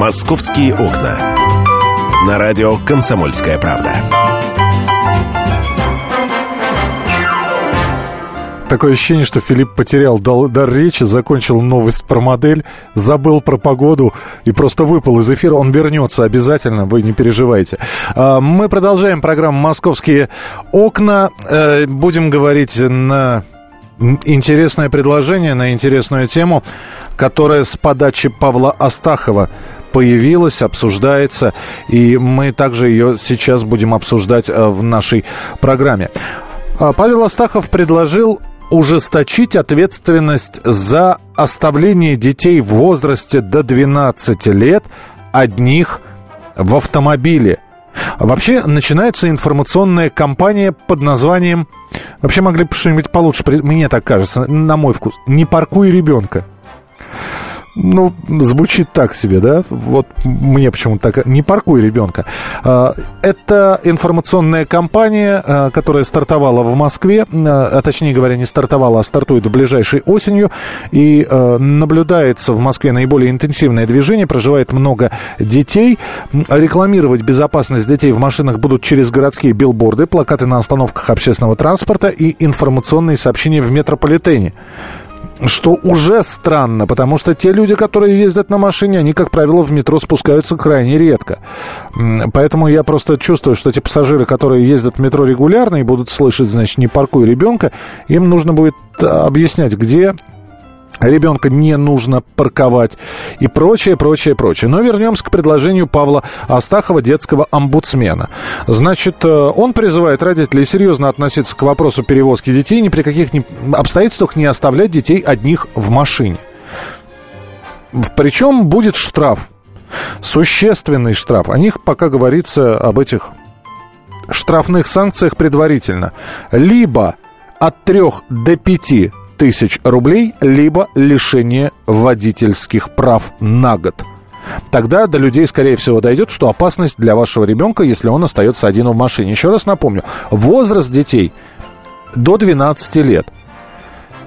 «Московские окна». На радио «Комсомольская правда». Такое ощущение, что Филипп потерял дар речи, закончил новость про модель, забыл про погоду и просто выпал из эфира. Он вернется обязательно, вы не переживайте. А, мы продолжаем программу «Московские окна». Э, будем говорить на интересное предложение, на интересную тему, которая с подачи Павла Астахова появилась, обсуждается, и мы также ее сейчас будем обсуждать э, в нашей программе. А, Павел Астахов предложил ужесточить ответственность за оставление детей в возрасте до 12 лет одних в автомобиле. Вообще начинается информационная кампания под названием... Вообще могли бы что-нибудь получше, мне так кажется, на мой вкус. «Не паркуй ребенка». Ну, звучит так себе, да? Вот мне почему-то так... Не паркуй ребенка. А, это информационная кампания, а, которая стартовала в Москве, а, а точнее говоря, не стартовала, а стартует в ближайшей осенью. И наблюдается в Москве наиболее интенсивное движение, проживает много детей. Рекламировать безопасность детей в машинах будут через городские билборды, плакаты на остановках общественного транспорта и информационные сообщения в метрополитене что уже странно, потому что те люди, которые ездят на машине, они, как правило, в метро спускаются крайне редко. Поэтому я просто чувствую, что те пассажиры, которые ездят в метро регулярно и будут слышать, значит, не паркуй ребенка, им нужно будет объяснять, где ребенка не нужно парковать и прочее, прочее, прочее. Но вернемся к предложению Павла Астахова, детского омбудсмена. Значит, э, он призывает родителей серьезно относиться к вопросу перевозки детей, ни при каких обстоятельствах не оставлять детей одних в машине. Причем будет штраф, существенный штраф. О них пока говорится об этих штрафных санкциях предварительно. Либо от 3 до 5 тысяч рублей, либо лишение водительских прав на год. Тогда до людей, скорее всего, дойдет, что опасность для вашего ребенка, если он остается один в машине. Еще раз напомню, возраст детей до 12 лет.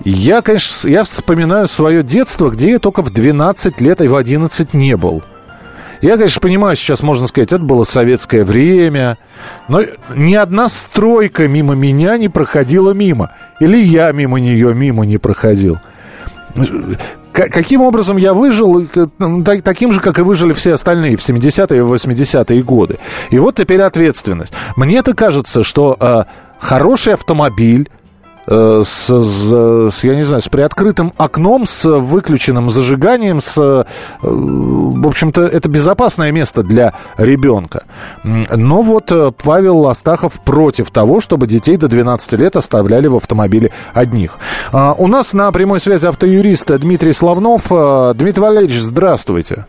Я, конечно, я вспоминаю свое детство, где я только в 12 лет и в 11 не был – я, конечно, понимаю, сейчас можно сказать, это было советское время, но ни одна стройка мимо меня не проходила мимо. Или я мимо нее мимо не проходил. Каким образом я выжил? Ну, таким же, как и выжили все остальные в 70-е и 80-е годы. И вот теперь ответственность. Мне-то кажется, что э, хороший автомобиль, с, с, с, я не знаю, с приоткрытым окном, с выключенным зажиганием, с, э, в общем-то, это безопасное место для ребенка. Но вот э, Павел Астахов против того, чтобы детей до 12 лет оставляли в автомобиле одних. А, у нас на прямой связи автоюрист Дмитрий Славнов. Дмитрий Валерьевич, здравствуйте.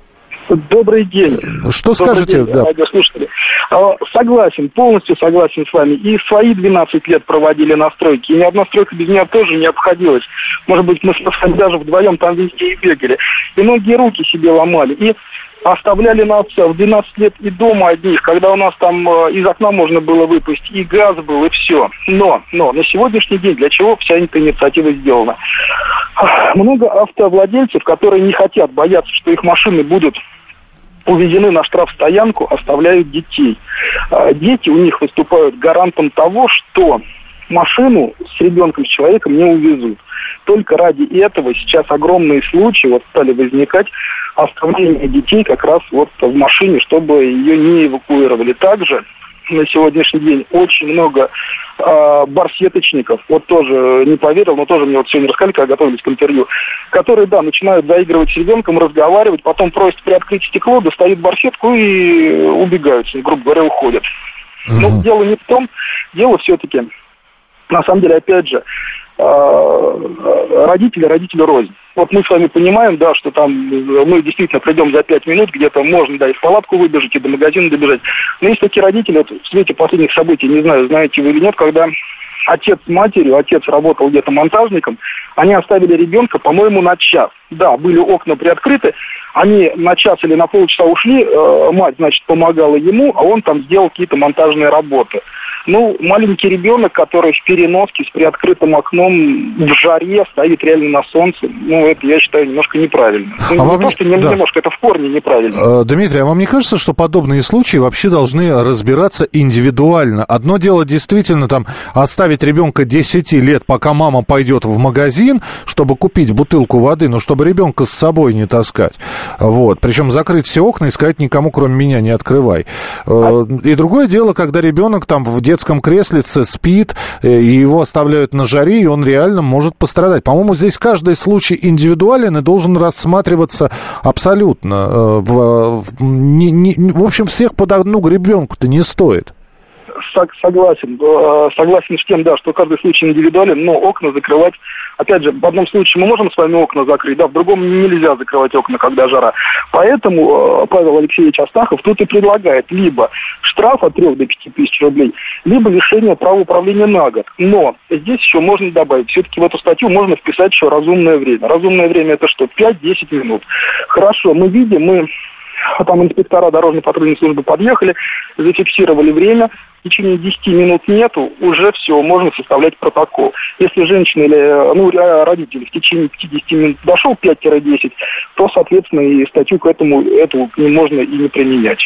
Добрый день. Что Добрый скажете? День, да. радиослушатели. А, согласен, полностью согласен с вами. И свои 12 лет проводили на стройке. И ни одна стройка без меня тоже не обходилась. Может быть, мы с даже вдвоем там везде и бегали. И многие руки себе ломали. И оставляли нас в 12 лет и дома одних, когда у нас там э, из окна можно было выпустить, и газ был, и все. Но, но на сегодняшний день для чего вся эта инициатива сделана? Много автовладельцев, которые не хотят, боятся, что их машины будут увезены на штрафстоянку, оставляют детей. А дети у них выступают гарантом того, что машину с ребенком, с человеком не увезут. Только ради этого сейчас огромные случаи вот стали возникать оставления детей как раз вот в машине, чтобы ее не эвакуировали. Также на сегодняшний день очень много э, барсеточников, вот тоже не поверил, но тоже мне вот сегодня рассказали, когда готовились к интервью, которые, да, начинают заигрывать с ребенком, разговаривать, потом просят приоткрыть стекло, достают барсетку и убегают, грубо говоря, уходят. Mm-hmm. Но дело не в том, дело все-таки, на самом деле, опять же, родители, родители рознь. Вот мы с вами понимаем, да, что там мы действительно придем за пять минут, где-то можно, да, и в палатку выбежать, и до магазина добежать. Но есть такие родители, вот в свете последних событий, не знаю, знаете вы или нет, когда отец с матерью, отец работал где-то монтажником, они оставили ребенка, по-моему, на час. Да, были окна приоткрыты, Они на час или на полчаса ушли, э, мать, значит, помогала ему, а он там сделал какие-то монтажные работы. Ну, маленький ребенок, который в переноске с приоткрытым окном в жаре стоит реально на солнце, ну, это, я считаю, немножко неправильно. Ну, а не вам то, что не, да. немножко, это в корне неправильно. Э, Дмитрий, а вам не кажется, что подобные случаи вообще должны разбираться индивидуально? Одно дело действительно там оставить ребенка 10 лет, пока мама пойдет в магазин, чтобы купить бутылку воды, но чтобы ребенка с собой не таскать. Вот. Причем закрыть все окна и сказать никому, кроме меня, не открывай. А... И другое дело, когда ребенок там в детском креслице спит, э, и его оставляют на жаре, и он реально может пострадать. По-моему, здесь каждый случай индивидуален и должен рассматриваться абсолютно. Э, в, в, не, не, в общем, всех под одну гребенку-то не стоит согласен. Э, согласен с тем, да, что каждый случай индивидуален, но окна закрывать, опять же, в одном случае мы можем с вами окна закрыть, да, в другом нельзя закрывать окна, когда жара. Поэтому э, Павел Алексеевич Астахов тут и предлагает либо штраф от 3 до 5 тысяч рублей, либо лишение права управления на год. Но здесь еще можно добавить, все-таки в эту статью можно вписать еще разумное время. Разумное время это что? 5-10 минут. Хорошо, мы видим, мы там инспектора дорожной патрульной службы подъехали, зафиксировали время, течение 10 минут нету, уже все, можно составлять протокол. Если женщина или ну, родители в течение 50 минут дошел 5-10, то, соответственно, и статью к этому, эту не можно и не применять.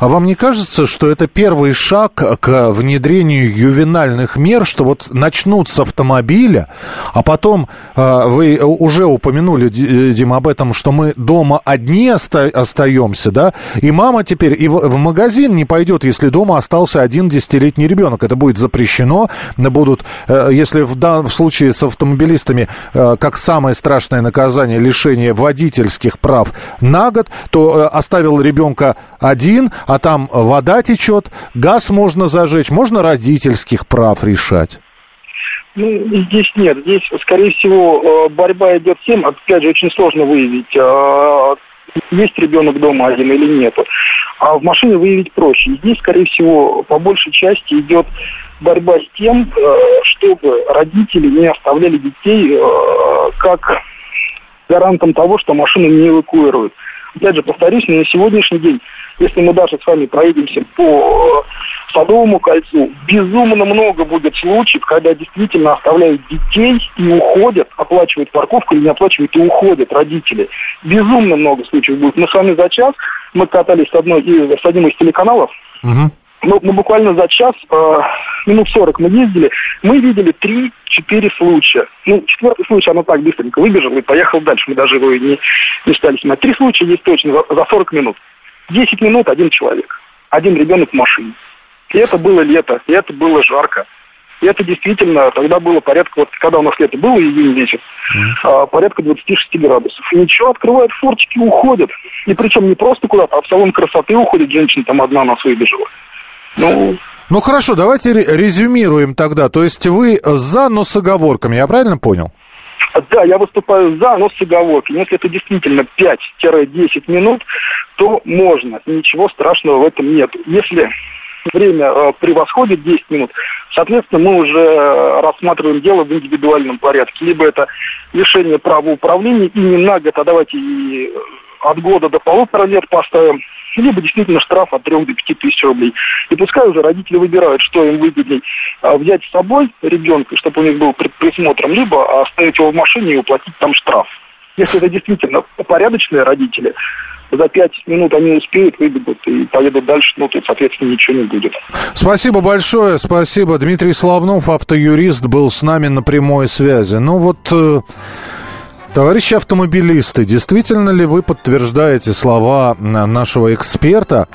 А вам не кажется, что это первый шаг к внедрению ювенальных мер, что вот начнут с автомобиля, а потом э, вы уже упомянули, Дима, об этом, что мы дома одни оста- остаемся, да, и мама теперь и в, магазин не пойдет, если дома остался один десятилетний ребенок. Это будет запрещено, будут, э, если в, да, в случае с автомобилистами, э, как самое страшное наказание, лишение водительских прав на год, то э, оставил ребенка один, а там вода течет, газ можно зажечь, можно родительских прав решать. Ну, здесь нет. Здесь, скорее всего, э, борьба идет тем, опять же, очень сложно выявить, э, есть ребенок дома один или нет. А в машине выявить проще. Здесь, скорее всего, по большей части идет борьба с тем, э, чтобы родители не оставляли детей как гарантом того, что машину не эвакуируют. Опять же, повторюсь, на сегодняшний день если мы даже с вами проедемся по э, Садовому кольцу, безумно много будет случаев, когда действительно оставляют детей и уходят, оплачивают парковку или не оплачивают и уходят родители. Безумно много случаев будет. Мы с вами за час, мы катались с, одной, с одним из телеканалов, угу. Ну, ну, буквально за час, э, минут 40 мы ездили, мы видели 3-4 случая. Ну, четвертый случай, оно так быстренько выбежал и поехал дальше. Мы даже его не, не стали снимать. Три случая есть точно за, за 40 минут. 10 минут один человек, один ребенок в машине. И это было лето, и это было жарко. И это действительно, тогда было порядка, вот когда у нас лето было, июнь месяц, mm-hmm. порядка 26 градусов. И ничего, открывают форточки, уходят. И причем не просто куда-то, а в салон красоты уходит женщина, там одна нас выбежала. Ну, ну хорошо, давайте резюмируем тогда. То есть вы за, но с оговорками, я правильно понял? Да, я выступаю за, но с оговоркой. Если это действительно 5-10 минут, то можно. Ничего страшного в этом нет. Если время э, превосходит 10 минут, соответственно, мы уже рассматриваем дело в индивидуальном порядке. Либо это лишение права управления и не на год, а давайте и от года до полутора лет поставим, либо действительно штраф от 3 до 5 тысяч рублей. И пускай уже родители выбирают, что им выгоднее а, взять с собой ребенка, чтобы у них был присмотром, либо оставить его в машине и уплатить там штраф. Если это действительно порядочные родители, за пять минут они успеют, выбегут и поедут дальше, ну, тут, соответственно, ничего не будет. Спасибо большое, спасибо. Дмитрий Славнов, автоюрист, был с нами на прямой связи. Ну, вот... Товарищи автомобилисты, действительно ли вы подтверждаете слова нашего эксперта,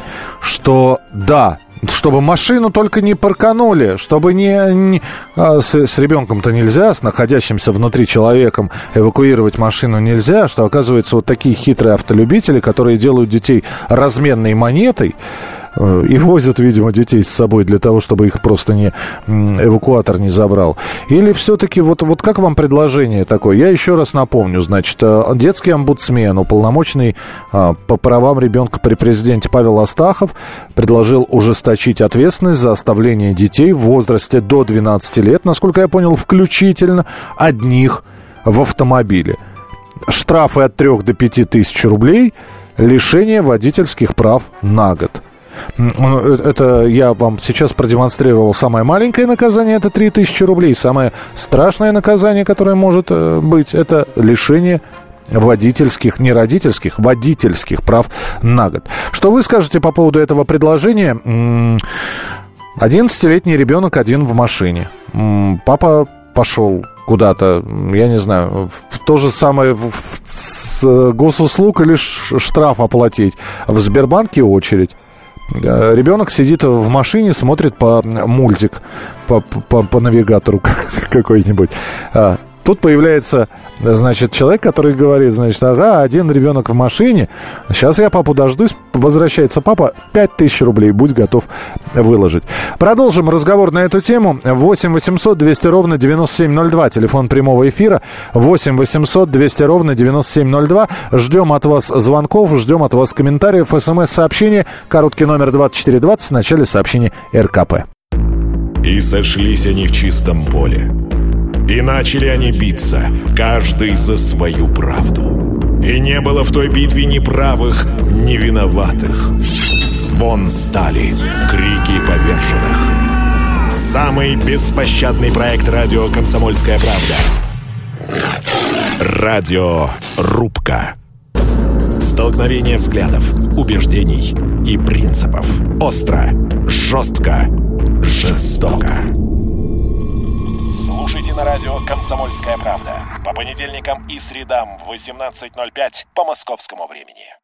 что да, чтобы машину только не парканули, чтобы не... не а, с, с ребенком-то нельзя, с находящимся внутри человеком эвакуировать машину нельзя, что, оказывается, вот такие хитрые автолюбители, которые делают детей разменной монетой, и возят, видимо, детей с собой для того, чтобы их просто не эвакуатор не забрал. Или все-таки вот, вот как вам предложение такое? Я еще раз напомню, значит, э, детский омбудсмен, уполномоченный э, по правам ребенка при президенте Павел Астахов предложил ужесточить ответственность за оставление детей в возрасте до 12 лет, насколько я понял, включительно одних в автомобиле. штрафы от 3 до 5 тысяч рублей, лишение водительских прав на год. Э, это я вам сейчас продемонстрировал самое маленькое наказание, это 3000 рублей. Самое страшное наказание, которое может э, быть, это лишение водительских, не родительских, водительских прав на год. Что вы скажете по поводу этого предложения? 11-летний ребенок один в машине. Папа пошел куда-то, я не знаю, в то же самое с госуслуг или штраф оплатить. В Сбербанке очередь. Э, ребенок сидит в машине, смотрит по мультик, по, по, по навигатору какой-нибудь. Тут появляется, значит, человек, который говорит, значит, ага, один ребенок в машине, сейчас я папу дождусь, возвращается папа, 5000 рублей, будь готов выложить. Продолжим разговор на эту тему. 8 800 200 ровно 9702, телефон прямого эфира. 8 800 200 ровно 9702. Ждем от вас звонков, ждем от вас комментариев, смс-сообщения, короткий номер 2420 в начале сообщения РКП. И сошлись они в чистом поле и начали они биться, каждый за свою правду. И не было в той битве ни правых, ни виноватых. Звон стали, крики поверженных. Самый беспощадный проект радио «Комсомольская правда». Радио «Рубка». Столкновение взглядов, убеждений и принципов. Остро, жестко, жестоко. Слушайте на радио «Комсомольская правда» по понедельникам и средам в 18.05 по московскому времени.